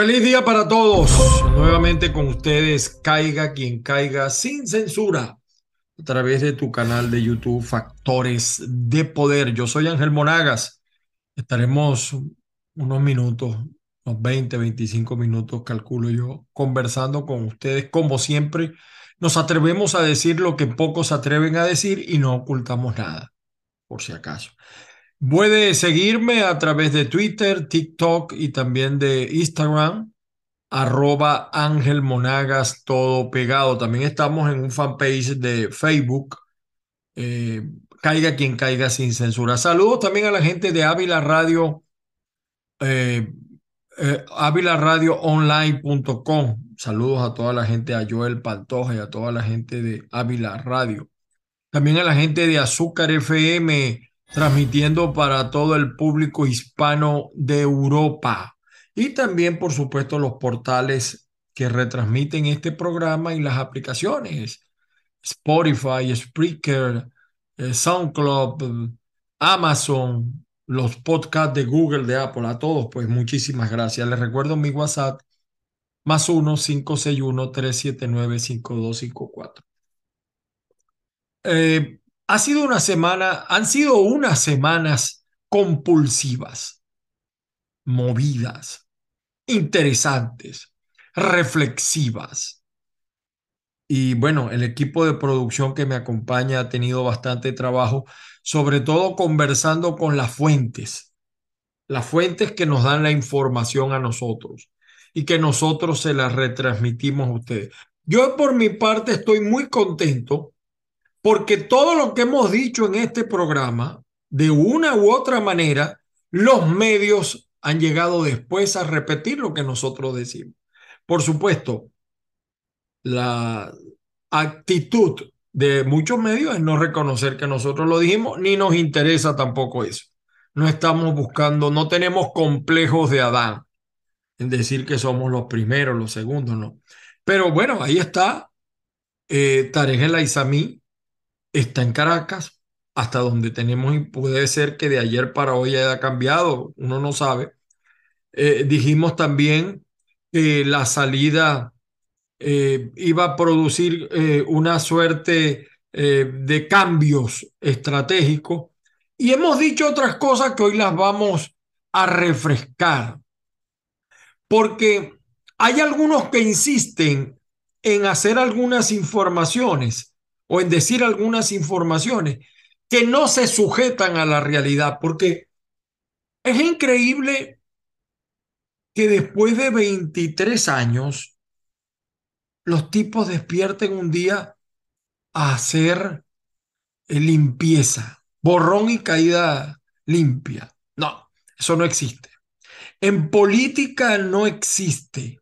Feliz día para todos. Nuevamente con ustedes, caiga quien caiga sin censura a través de tu canal de YouTube Factores de Poder. Yo soy Ángel Monagas. Estaremos unos minutos, unos 20, 25 minutos, calculo yo, conversando con ustedes. Como siempre, nos atrevemos a decir lo que pocos se atreven a decir y no ocultamos nada, por si acaso. Puede seguirme a través de Twitter, TikTok y también de Instagram, arroba Ángel Monagas, todo pegado. También estamos en un fanpage de Facebook, eh, caiga quien caiga sin censura. Saludos también a la gente de Ávila Radio, eh, eh Online.com. Saludos a toda la gente, a Joel Pantoja y a toda la gente de Ávila Radio. También a la gente de Azúcar FM transmitiendo para todo el público hispano de Europa. Y también, por supuesto, los portales que retransmiten este programa y las aplicaciones. Spotify, Spreaker, eh, SoundCloud, Amazon, los podcasts de Google, de Apple, a todos, pues muchísimas gracias. Les recuerdo mi WhatsApp, más 1-561-379-5254. Eh, ha sido una semana, han sido unas semanas compulsivas, movidas, interesantes, reflexivas. Y bueno, el equipo de producción que me acompaña ha tenido bastante trabajo, sobre todo conversando con las fuentes, las fuentes que nos dan la información a nosotros y que nosotros se las retransmitimos a ustedes. Yo por mi parte estoy muy contento porque todo lo que hemos dicho en este programa, de una u otra manera, los medios han llegado después a repetir lo que nosotros decimos. Por supuesto, la actitud de muchos medios es no reconocer que nosotros lo dijimos, ni nos interesa tampoco eso. No estamos buscando, no tenemos complejos de Adán en decir que somos los primeros, los segundos, no. Pero bueno, ahí está eh, Tarek El está en Caracas, hasta donde tenemos, y puede ser que de ayer para hoy haya cambiado, uno no sabe. Eh, dijimos también que la salida eh, iba a producir eh, una suerte de cambios estratégicos y hemos dicho otras cosas que hoy las vamos a refrescar, porque hay algunos que insisten en hacer algunas informaciones o en decir algunas informaciones que no se sujetan a la realidad, porque es increíble que después de 23 años los tipos despierten un día a hacer limpieza, borrón y caída limpia. No, eso no existe. En política no existe,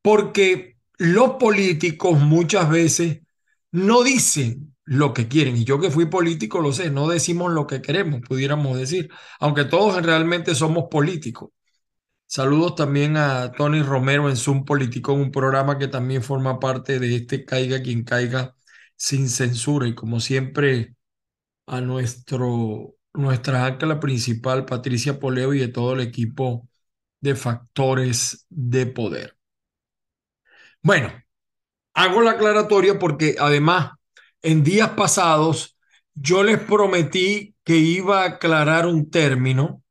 porque los políticos muchas veces no dicen lo que quieren. Y yo que fui político lo sé, no decimos lo que queremos, pudiéramos decir, aunque todos realmente somos políticos. Saludos también a Tony Romero en Zoom Político, un programa que también forma parte de este Caiga quien caiga sin censura. Y como siempre, a nuestro, nuestra ancla principal, Patricia Poleo, y de todo el equipo de factores de poder. Bueno, hago la aclaratoria porque además en días pasados yo les prometí que iba a aclarar un término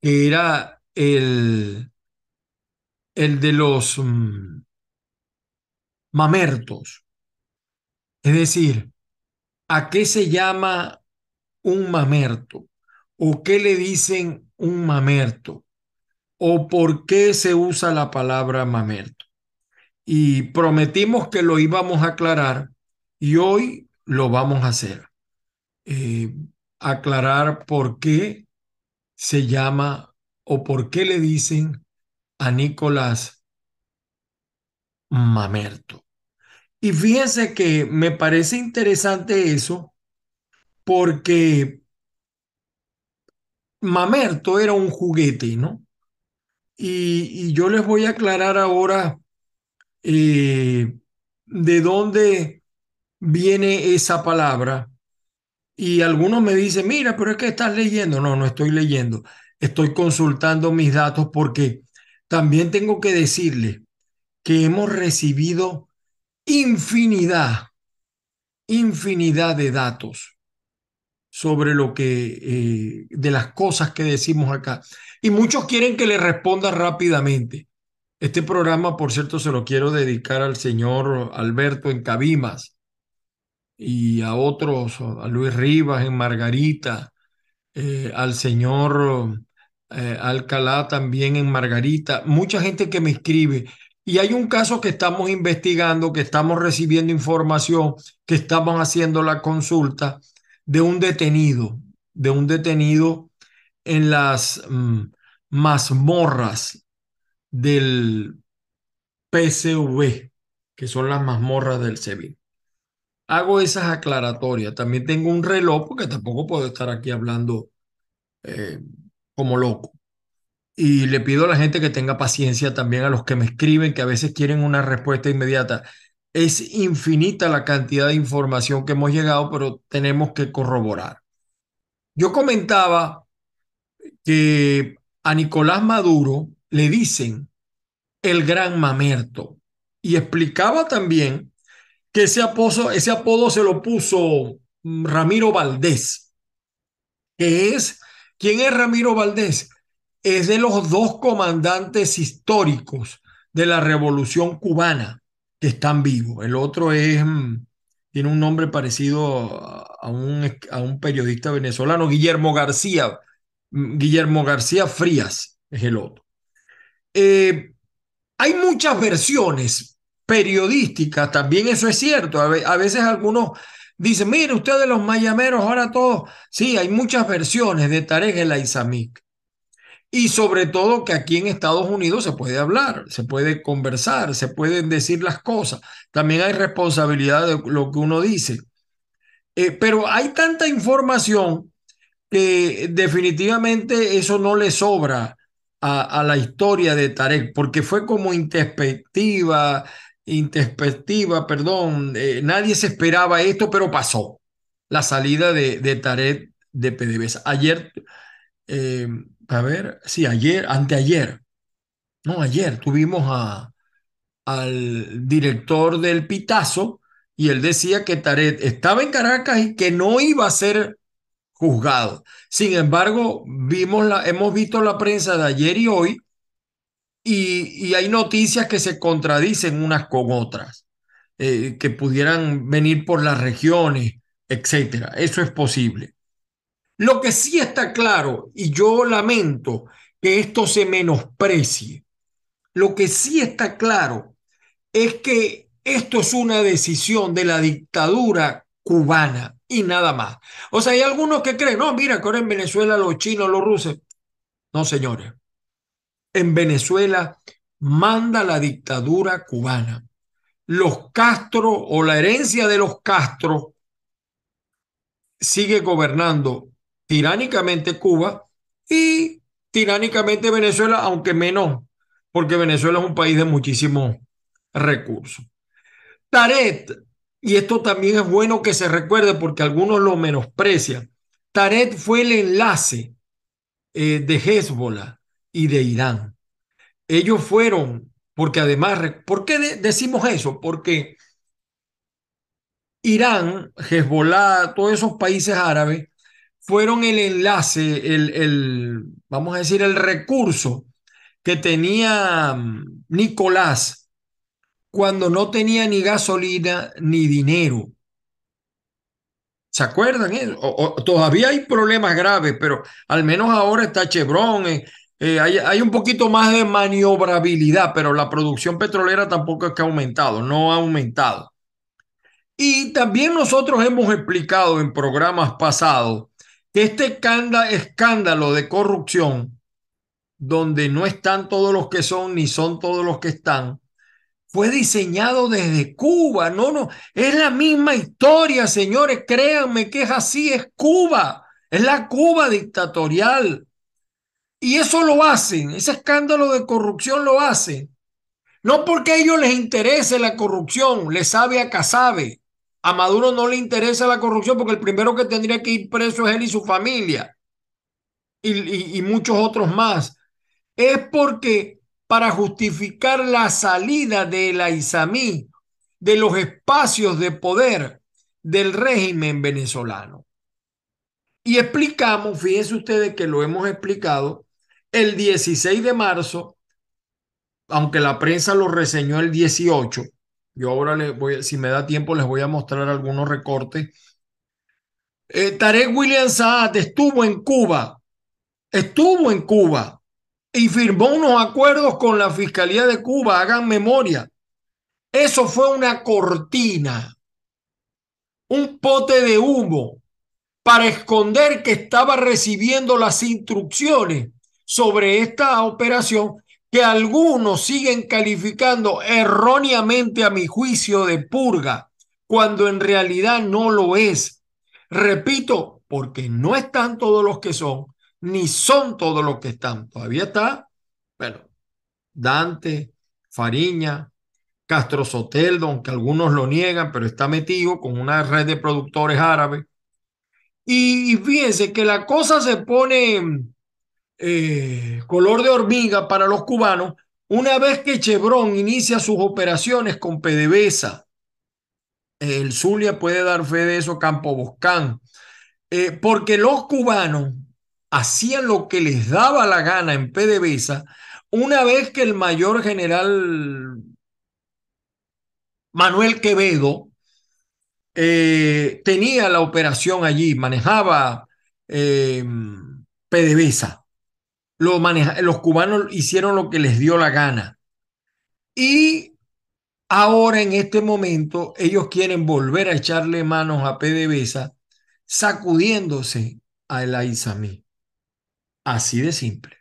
que era el, el de los mm, mamertos. Es decir, ¿a qué se llama un mamerto? ¿O qué le dicen un mamerto? ¿O por qué se usa la palabra mamerto? Y prometimos que lo íbamos a aclarar y hoy lo vamos a hacer. Eh, aclarar por qué se llama o por qué le dicen a Nicolás Mamerto. Y fíjense que me parece interesante eso porque Mamerto era un juguete, ¿no? Y, y yo les voy a aclarar ahora eh, de dónde viene esa palabra. Y algunos me dicen, mira, pero es que estás leyendo. No, no estoy leyendo. Estoy consultando mis datos porque también tengo que decirle que hemos recibido infinidad, infinidad de datos sobre lo que, eh, de las cosas que decimos acá. Y muchos quieren que le responda rápidamente. Este programa, por cierto, se lo quiero dedicar al señor Alberto en Cabimas y a otros, a Luis Rivas en Margarita, eh, al señor eh, Alcalá también en Margarita, mucha gente que me escribe. Y hay un caso que estamos investigando, que estamos recibiendo información, que estamos haciendo la consulta de un detenido, de un detenido en las mm, mazmorras del PCV, que son las mazmorras del SEBIN. Hago esas aclaratorias. También tengo un reloj, porque tampoco puedo estar aquí hablando eh, como loco. Y le pido a la gente que tenga paciencia también a los que me escriben, que a veces quieren una respuesta inmediata. Es infinita la cantidad de información que hemos llegado, pero tenemos que corroborar. Yo comentaba que a Nicolás Maduro le dicen el gran mamerto y explicaba también que ese apodo, ese apodo se lo puso Ramiro Valdés, que es, ¿quién es Ramiro Valdés? Es de los dos comandantes históricos de la revolución cubana que están vivos. El otro es, mm, tiene un nombre parecido a un, a un periodista venezolano, Guillermo García. Mm, Guillermo García Frías es el otro. Eh, hay muchas versiones periodísticas, también eso es cierto. A, veces algunos dicen, mire, ustedes los mayameros, ahora todos. Sí, hay muchas versiones de Tarek el Aizamik. Y sobre todo que aquí en Estados Unidos se puede hablar, se puede conversar, se pueden decir las cosas. También hay responsabilidad de lo que uno dice. Eh, pero hay tanta información que definitivamente eso no le sobra a, la historia de Tarek, porque fue como introspectiva, introspectiva, perdón, eh, nadie se esperaba esto, pero pasó la salida de, de Tarek de PDVSA. Ayer eh, a ver, sí, ayer, anteayer, no, ayer tuvimos a, al director del Pitazo y él decía que Taret estaba en Caracas y que no iba a ser juzgado. Sin embargo, vimos la, hemos visto la prensa de ayer y hoy y, hay noticias que se contradicen unas con otras, eh, que pudieran venir por las regiones, etcétera. Eso es posible. Lo que sí está claro, y yo lamento que esto se menosprecie, lo que sí está claro es que esto es una decisión de la dictadura cubana y nada más. O sea, hay algunos que creen, no, mira, que ahora en Venezuela los chinos, los rusos. No, señores. En Venezuela manda la dictadura cubana. Los Castro o la herencia de los Castro sigue gobernando tiránicamente Cuba y tiránicamente Venezuela, aunque menos, porque Venezuela es un país de muchísimos recursos. Taret, y esto también es bueno que se recuerde porque algunos lo menosprecian, Taret fue el enlace eh, de Hezbollah y de Irán. Ellos fueron, porque además, ¿por qué decimos eso? Porque Irán, Hezbollah, todos esos países árabes fueron el enlace, el, el, vamos a decir, el recurso que tenía mm, Nicolás cuando no tenía ni gasolina ni dinero. ¿Se acuerdan? Eh? todavía hay problemas graves, pero al menos ahora está Chevron, eh, eh, hay, hay, un poquito más de maniobrabilidad, pero la producción petrolera tampoco es que ha aumentado, no ha aumentado. Y también nosotros hemos explicado en programas pasados que este escándalo de corrupción, donde no están todos los que son ni son todos los que están, fue diseñado desde Cuba. No, no, es la misma historia, señores, créanme que es así, es Cuba, es la Cuba dictatorial. Y eso lo hacen, ese escándalo de corrupción lo hacen. No porque a ellos les interese la corrupción, les sabe a casabe. A Maduro no le interesa la corrupción porque el primero que tendría que ir preso es él y su familia y, muchos otros más. Es porque para justificar la salida de la Islamí de los espacios de poder del régimen venezolano. Y explicamos, fíjense ustedes que lo hemos explicado, el 16 de marzo, aunque la prensa lo reseñó el 18, yo ahora les voy, si me da tiempo, les voy a mostrar algunos recortes. Eh, Tarek William Saad estuvo en Cuba, estuvo en Cuba y firmó unos acuerdos con la Fiscalía de Cuba, hagan memoria. Eso fue una cortina, un pote de humo para esconder que estaba recibiendo las instrucciones sobre esta operación que algunos siguen calificando erróneamente a mi juicio de purga, cuando en realidad no lo es. Repito, porque no están todos los que son, ni son todos los que están. Todavía está, bueno, Dante, Fariña, Castro Soteldo, aunque algunos lo niegan, pero está metido con una red de productores árabes. Y, fíjense que la cosa se pone eh, color de hormiga para los cubanos una vez que Chevron inicia sus operaciones con PDVSA. El Zulia puede dar fe de eso, Campo Boscán. Eh, porque los cubanos hacían lo que les daba la gana en PDVSA una vez que el mayor general Manuel Quevedo eh, tenía la operación allí, manejaba eh, PDVSA. los cubanos hicieron lo que les dio la gana. Y ahora en este momento ellos quieren volver a echarle manos a PDVSA sacudiéndose a El Aizamí. Así de simple.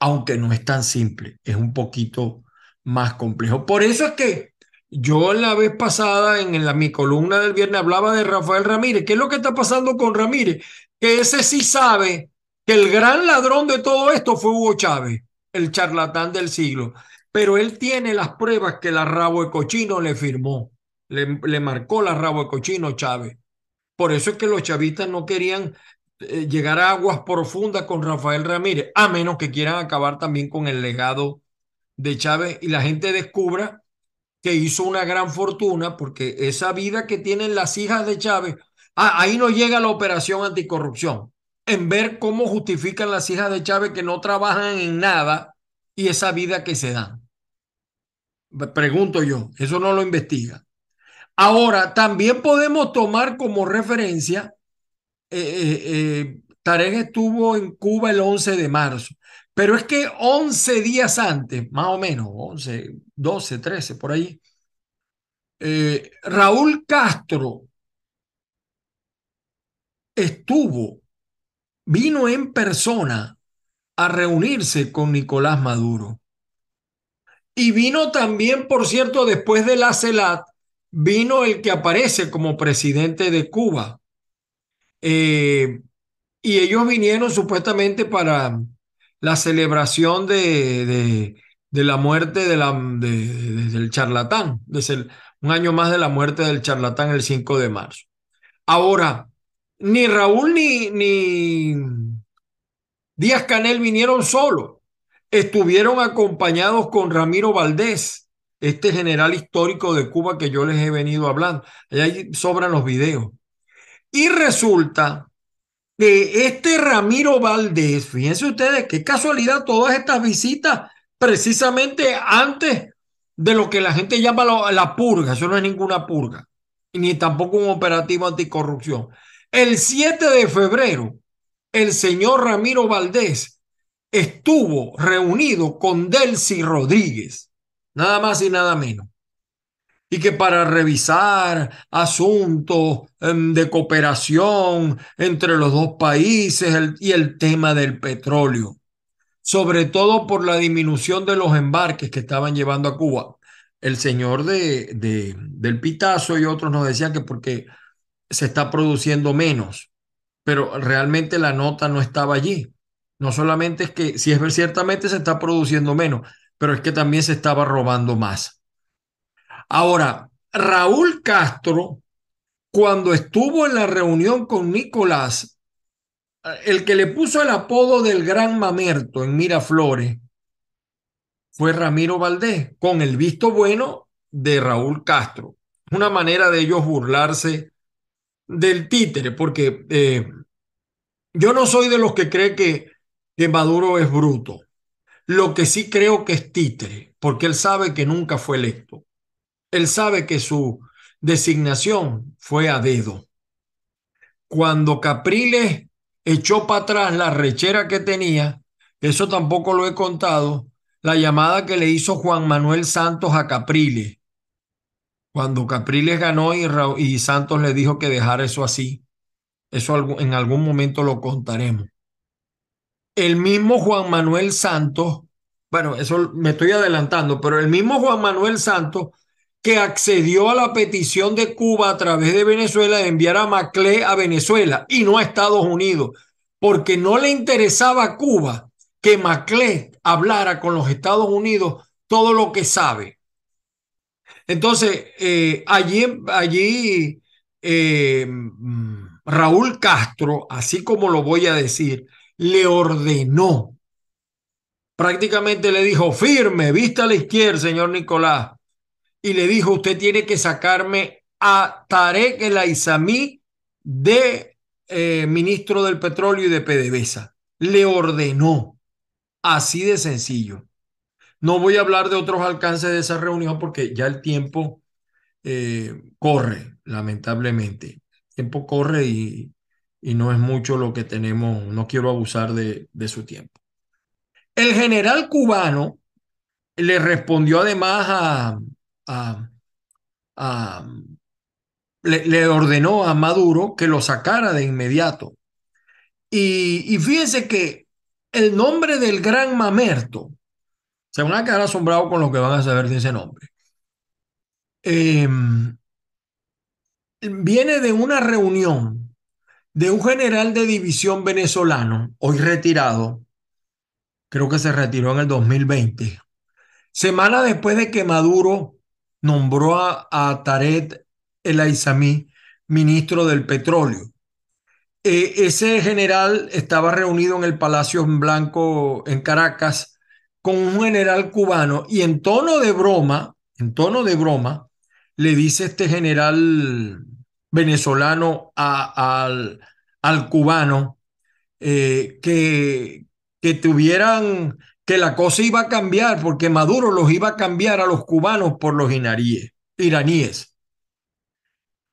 Aunque no es tan simple, es un poquito más complejo. Por eso es que yo la vez pasada en la, mi columna del viernes hablaba de Rafael Ramírez. ¿Qué es lo que está pasando con Ramírez? Que ese sí sabe que el gran ladrón de todo esto fue Hugo Chávez, el charlatán del siglo. Pero él tiene las pruebas que la rabo de cochino le firmó. Le, le marcó la rabo de cochino Chávez. Por eso es que los chavistas no querían llegar a aguas profundas con Rafael Ramírez, a menos que quieran acabar también con el legado de Chávez y la gente descubra que hizo una gran fortuna porque esa vida que tienen las hijas de Chávez, ah, ahí no llega la operación anticorrupción, en ver cómo justifican las hijas de Chávez que no trabajan en nada y esa vida que se dan. Pregunto yo, eso no lo investiga. Ahora, también podemos tomar como referencia eh, eh, eh, Tarek estuvo en Cuba el 11 de marzo, pero es que 11 días antes, más o menos, 11, 12, 13, por ahí, Raúl Castro estuvo, vino en persona a reunirse con Nicolás Maduro. Y vino también, por cierto, después de la CELAT, vino el que aparece como presidente de Cuba, eh, y ellos vinieron supuestamente para la celebración de, de, la muerte de la, del charlatán, desde un año más de la muerte del charlatán el 5 de marzo. Ahora, ni Raúl ni, ni Díaz Canel vinieron solos, estuvieron acompañados con Ramiro Valdés, este general histórico de Cuba que yo les he venido hablando. Ahí sobran los videos. Y resulta que este Ramiro Valdés, fíjense ustedes, qué casualidad todas estas visitas precisamente antes de lo que la gente llama la, purga, eso no es ninguna purga, ni tampoco un operativo anticorrupción. El 7 de febrero, el señor Ramiro Valdés estuvo reunido con Delcy Rodríguez, nada más y nada menos y que para revisar asuntos em, de cooperación entre los dos países y el tema del petróleo, sobre todo por la disminución de los embarques que estaban llevando a Cuba. El señor de, de, del Pitazo y otros nos decían que porque se está produciendo menos, pero realmente la nota no estaba allí. No solamente es que, si es ciertamente se está produciendo menos, pero es que también se estaba robando más. Ahora, Raúl Castro, cuando estuvo en la reunión con Nicolás, el que le puso el apodo del gran mamerto en Miraflores, fue Ramiro Valdés, con el visto bueno de Raúl Castro. Una manera de ellos burlarse del títere, porque eh, yo no soy de los que cree que, que Maduro es bruto. Lo que sí creo que es títere, porque él sabe que nunca fue electo. Él sabe que su designación fue a dedo. Cuando Capriles echó para atrás la rechera que tenía, eso tampoco lo he contado, la llamada que le hizo Juan Manuel Santos a Capriles, cuando Capriles ganó y, Santos le dijo que dejara eso así. Eso en algún momento lo contaremos. El mismo Juan Manuel Santos, bueno, eso me estoy adelantando, pero el mismo Juan Manuel Santos que accedió a la petición de Cuba a través de Venezuela de enviar a Maclé a Venezuela y no a Estados Unidos, porque no le interesaba a Cuba que Maclé hablara con los Estados Unidos todo lo que sabe. Entonces, eh, allí, allí eh, Raúl Castro, así como lo voy a decir, le ordenó, prácticamente le dijo, firme, vista a la izquierda, señor Nicolás, y le dijo, usted tiene que sacarme a Tarek El Aizamí de eh, ministro del petróleo y de PDVSA. Le ordenó, así de sencillo. No voy a hablar de otros alcances de esa reunión porque ya el tiempo eh, corre, lamentablemente. El tiempo corre y, y, no es mucho lo que tenemos, no quiero abusar de, de su tiempo. El general cubano le respondió además a, le, ordenó a Maduro que lo sacara de inmediato. Y, fíjense que el nombre del gran mamerto, se van a quedar asombrados con lo que van a saber de ese nombre, em, viene de una reunión de un general de división venezolano, hoy retirado, creo que se retiró en el 2020, semana después de que Maduro nombró a, a Taret el Aizamí ministro del petróleo. Eh, ese general estaba reunido en el Palacio Blanco en Caracas con un general cubano y en tono de broma, en tono de broma, le dice este general venezolano al, al, cubano eh, que, que tuvieran que la cosa iba a cambiar porque Maduro los iba a cambiar a los cubanos por los iraníes.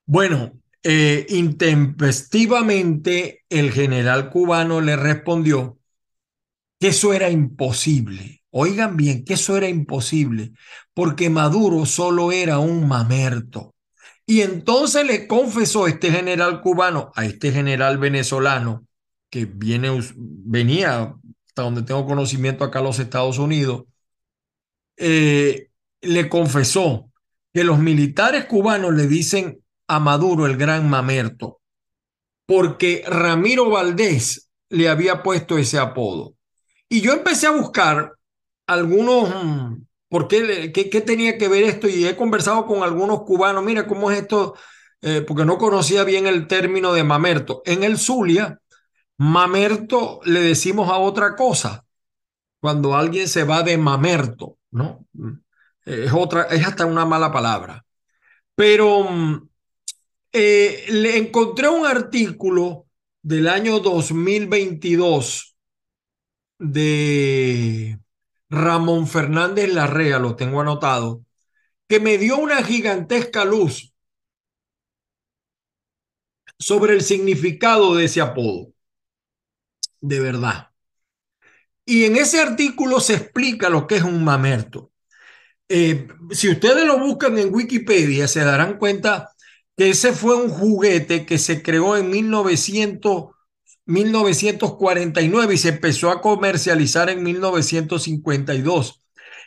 Bueno, eh, intempestivamente el general cubano le respondió que eso era imposible. Oigan bien, que eso era imposible, porque Maduro solo era un mamerto. Y entonces le confesó este general cubano a este general venezolano que viene, venía donde tengo conocimiento acá los Estados Unidos, eh, le confesó que los militares cubanos le dicen a Maduro el gran mamerto, porque Ramiro Valdés le había puesto ese apodo. Y yo empecé a buscar algunos, mm, ¿por qué, qué, tenía que ver esto? Y he conversado con algunos cubanos, mira cómo es esto, eh, porque no conocía bien el término de mamerto. En el Zulia, Mamerto le decimos a otra cosa. Cuando alguien se va de mamerto, ¿no? Es otra, es hasta una mala palabra. Pero mm, eh, le encontré un artículo del año 2022 de Ramón Fernández Larrea, lo tengo anotado, que me dio una gigantesca luz sobre el significado de ese apodo de verdad. Y en ese artículo se explica lo que es un mamerto. Eh, si ustedes lo buscan en Wikipedia, se darán cuenta que ese fue un juguete que se creó en 1900, 1949 y se empezó a comercializar en 1952.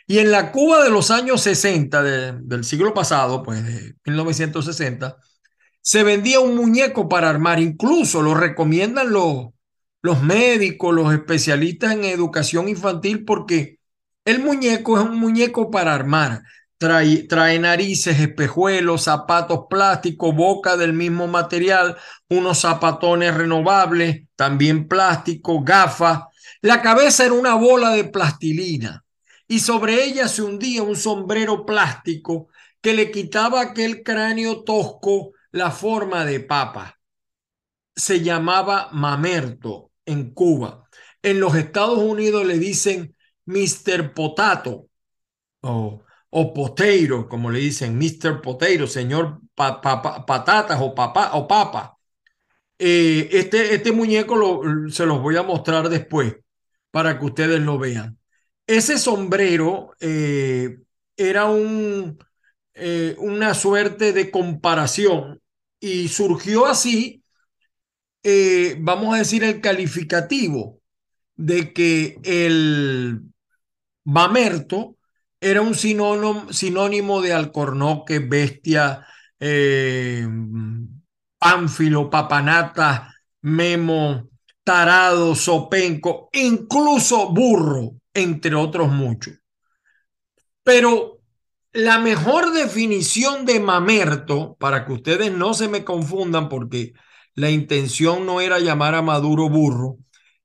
Y en la Cuba de los años 60 del siglo pasado, pues de 1960, se vendía un muñeco para armar. Incluso lo recomiendan los, los médicos, los especialistas en educación infantil, porque el muñeco es un muñeco para armar. Trae, trae, narices, espejuelos, zapatos plásticos, boca del mismo material, unos zapatones renovables, también plástico, gafas. La cabeza era una bola de plastilina y sobre ella se hundía un sombrero plástico que le quitaba aquel cráneo tosco la forma de papa. Se llamaba mamerto en Cuba. En los Estados Unidos le dicen Mr. Potato o, o Potato, como le dicen, Mr. Potato, señor patatas o, papá, o papa. Eh, este, este muñeco lo, se los voy a mostrar después para que ustedes lo vean. Ese sombrero eh, era un, eh, una suerte de comparación y surgió así, eh, vamos a decir, el calificativo de que el mamerto era un sinónimo, de alcornoque, bestia, eh, pánfilo, papanata, memo, tarado, sopenco, incluso burro, entre otros muchos. Pero la mejor definición de mamerto, para que ustedes no se me confundan, porque la intención no era llamar a Maduro burro,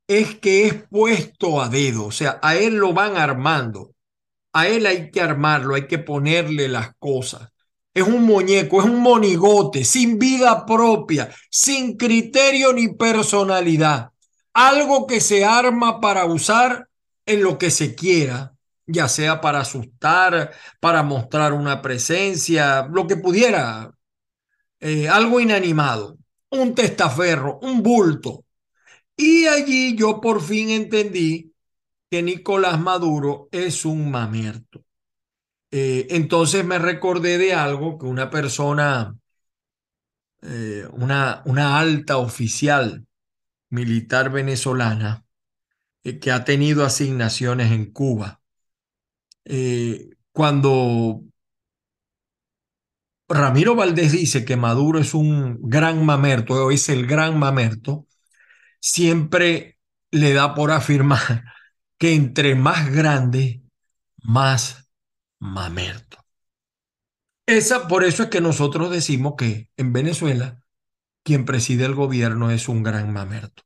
es que es puesto a dedo, o sea, a él lo van armando, a él hay que armarlo, hay que ponerle las cosas. Es un muñeco, es un monigote, sin vida propia, sin criterio ni personalidad. Algo que se arma para usar en lo que se quiera, ya sea para asustar, para mostrar una presencia, lo que pudiera, eh, algo inanimado, un testaferro, un bulto. Y allí yo por fin entendí que Nicolás Maduro es un mamerto. Eh, entonces me recordé de algo que una persona, eh, una, una alta oficial militar venezolana, que ha tenido asignaciones en Cuba, eh, cuando Ramiro Valdés dice que Maduro es un gran mamerto, o es el gran mamerto, siempre le da por afirmar que entre más grande, más mamerto. Esa, por eso es que nosotros decimos que en Venezuela quien preside el gobierno es un gran mamerto,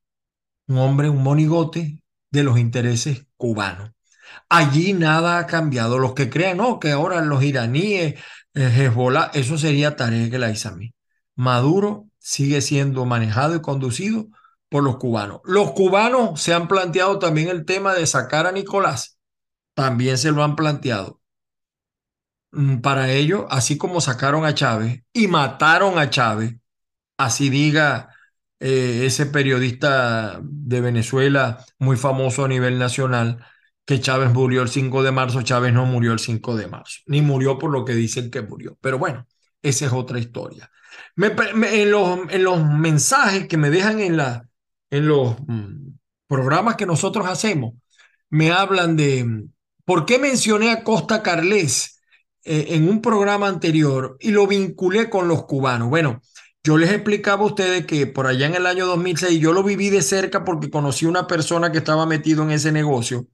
un hombre, un monigote de los intereses cubanos. Allí nada ha cambiado. Los que crean, no, que ahora los iraníes, Hezbollah, eso sería Tarek el. Maduro sigue siendo manejado y conducido por los cubanos. Los cubanos se han planteado también el tema de sacar a Nicolás. También se lo han planteado. Mm, para ello, así como sacaron a Chávez y mataron a Chávez, así diga eh, ese periodista de Venezuela muy famoso a nivel nacional, que Chávez murió el 5 de marzo, Chávez no murió el 5 de marzo, ni murió por lo que dicen que murió. Pero bueno, esa es otra historia. en, los, en, los, mensajes que me dejan en, la, en los mm, programas que nosotros hacemos, me hablan de por qué mencioné a Costa Carles eh, en un programa anterior y lo vinculé con los cubanos. Bueno, yo les explicaba a ustedes que por allá en el año 2006 yo lo viví de cerca porque conocí una persona que estaba metido en ese negocio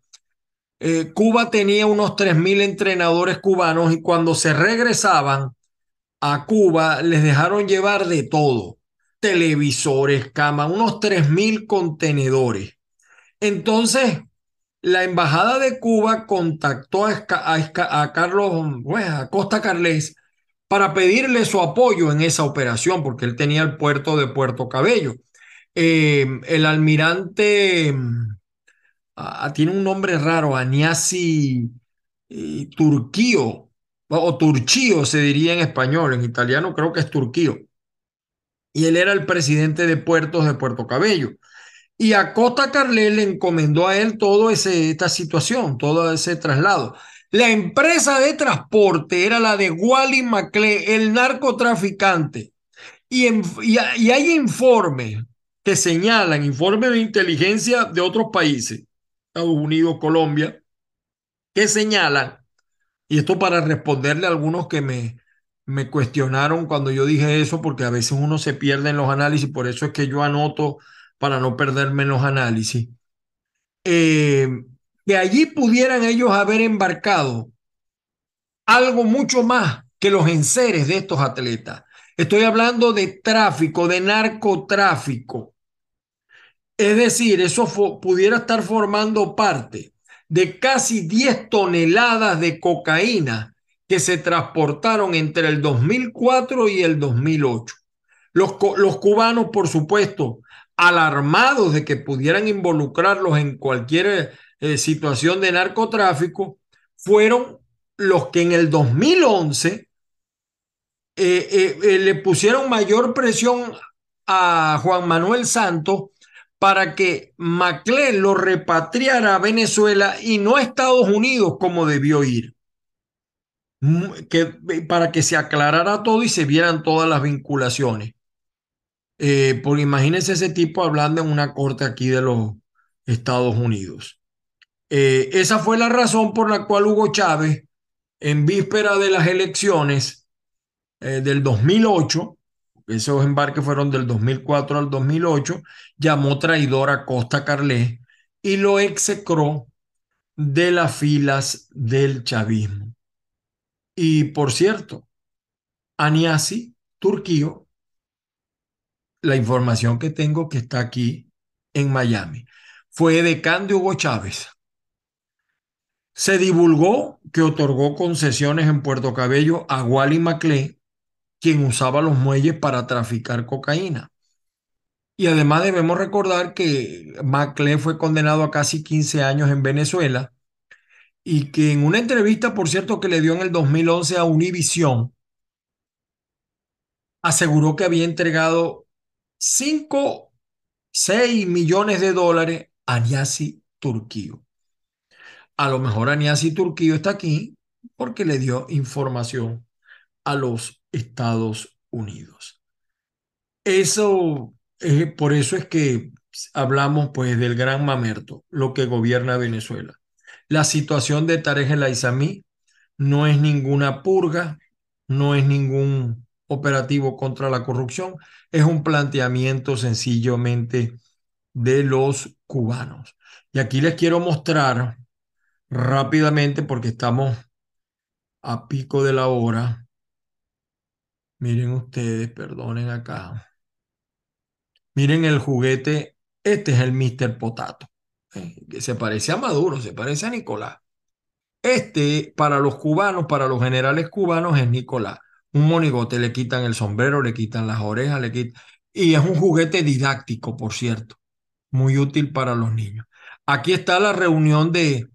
eh, Cuba tenía unos 3.000 entrenadores cubanos y cuando se regresaban a Cuba les dejaron llevar de todo, televisores, cama, unos 3.000 contenedores. Entonces, la embajada de Cuba contactó a, Carlos, a Costa Carles para pedirle su apoyo en esa operación, porque él tenía el puerto de Puerto Cabello. Eh, el almirante tiene un nombre raro, Agnasi eh, Turquío, o Turchío se diría en español, en italiano creo que es Turquío. Y él era el presidente de puertos de Puerto Cabello. Y a Costa Carlet le encomendó a él toda esta situación, todo ese traslado. La empresa de transporte era la de Wally Maclay, el narcotraficante. Y, y hay informes que señalan, informes de inteligencia de otros países, Estados Unidos, Colombia, que señalan, y esto para responderle a algunos que me, me cuestionaron cuando yo dije eso, porque a veces uno se pierde en los análisis, por eso es que yo anoto para no perderme en los análisis, eh, que allí pudieran ellos haber embarcado algo mucho más que los enseres de estos atletas. Estoy hablando de tráfico, de narcotráfico. Es decir, eso pudiera estar formando parte de casi 10 toneladas de cocaína que se transportaron entre el 2004 y el 2008. Los, los cubanos, por supuesto, alarmados de que pudieran involucrarlos en cualquier eh, situación de narcotráfico, fueron los que en el 2011 eh, eh, le pusieron mayor presión a Juan Manuel Santos para que Maclé lo repatriara a Venezuela y no a Estados Unidos como debió ir. Que, para que se aclarara todo y se vieran todas las vinculaciones. Eh, porque imagínense ese tipo hablando en una corte aquí de los Estados Unidos. Eh, esa fue la razón por la cual Hugo Chávez, en víspera de las elecciones eh, del 2008, esos embarques fueron del 2004 al 2008, llamó traidor a Costa Carles y lo execró de las filas del chavismo. Y por cierto, Aniasi, Turquío, la información que tengo que está aquí en Miami, fue decán de Hugo Chávez. Se divulgó que otorgó concesiones en Puerto Cabello a Wally Maclé quien usaba los muelles para traficar cocaína. Y además debemos recordar que Maclé fue condenado a casi 15 años en Venezuela y que en una entrevista, por cierto, que le dio en el 2011 a Univision, aseguró que había entregado 5, 6 millones de dólares a Aniasi Turquío. A lo mejor Aniasi Turquío está aquí porque le dio información a los Estados Unidos. Eso, eh, por eso es que hablamos pues del gran mamerto, lo que gobierna Venezuela. La situación de Tarek el Aizamí no es ninguna purga, no es ningún operativo contra la corrupción, es un planteamiento sencillamente de los cubanos. Y aquí les quiero mostrar rápidamente, porque estamos a pico de la hora, Miren ustedes, perdonen acá. Miren el juguete. Este es el Mr. Potato. ¿eh? Que se parece a Maduro, se parece a Nicolás. Este, para los cubanos, para los generales cubanos, es Nicolás. Un monigote, le quitan el sombrero, le quitan las orejas, le quitan... Y es un juguete didáctico, por cierto. Muy útil para los niños. Aquí está la reunión de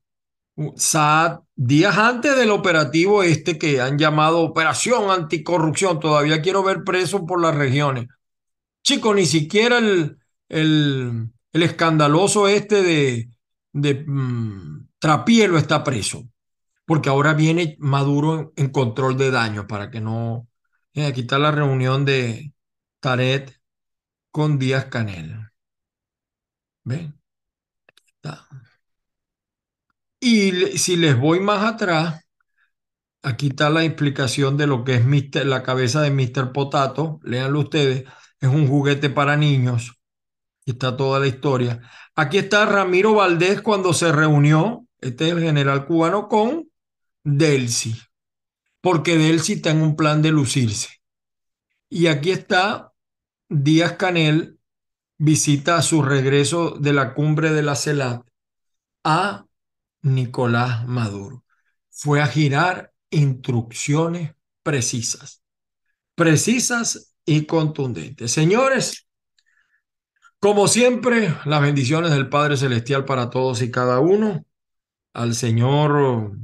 Días antes del operativo este que han llamado Operación Anticorrupción, todavía quiero ver presos por las regiones. Chico, ni siquiera el, el, el escandaloso este de, de mm, Trapielo está preso, porque ahora viene Maduro en, control de daños para que no... Eh, aquí está la reunión de Taret con Díaz Canel. ¿Ven? Está. Y si les voy más atrás, aquí está la explicación de lo que es la cabeza de Mr. Potato. Léanlo ustedes. Es un juguete para niños. Está toda la historia. Aquí está Ramiro Valdés cuando se reunió, este es el general cubano, con Delcy. Porque Delcy está en un plan de lucirse. Y aquí está Díaz Canel, visita a su regreso de la cumbre de la CELAT a Nicolás Maduro. Fue a girar instrucciones precisas, precisas y contundentes. Señores, como siempre, las bendiciones del Padre Celestial para todos y cada uno. Al señor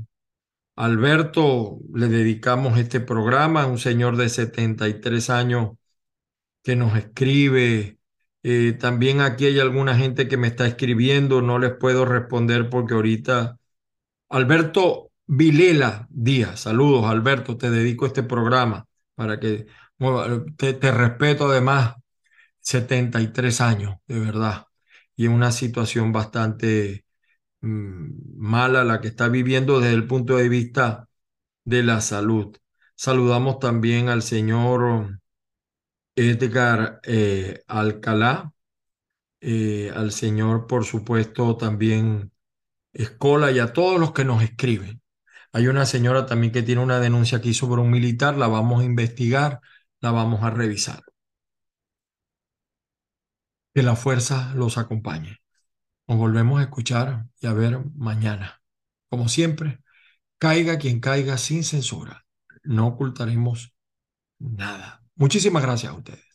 Alberto le dedicamos este programa, un señor de 73 años que nos escribe eh, también aquí hay alguna gente que me está escribiendo, no les puedo responder porque ahorita Alberto Vilela Díaz, saludos Alberto, te dedico este programa para que te, respeto además 73 años, de verdad, y en una situación bastante mm, mala la que está viviendo desde el punto de vista de la salud. Saludamos también al señor Edgar eh, Alcalá, eh, al señor, por supuesto, también Escola y a todos los que nos escriben. Hay una señora también que tiene una denuncia aquí sobre un militar, la vamos a investigar, la vamos a revisar. Que la fuerza los acompañe. Nos volvemos a escuchar y a ver mañana. como siempre, caiga quien caiga sin censura. No ocultaremos nada. Muchísimas gracias a ustedes.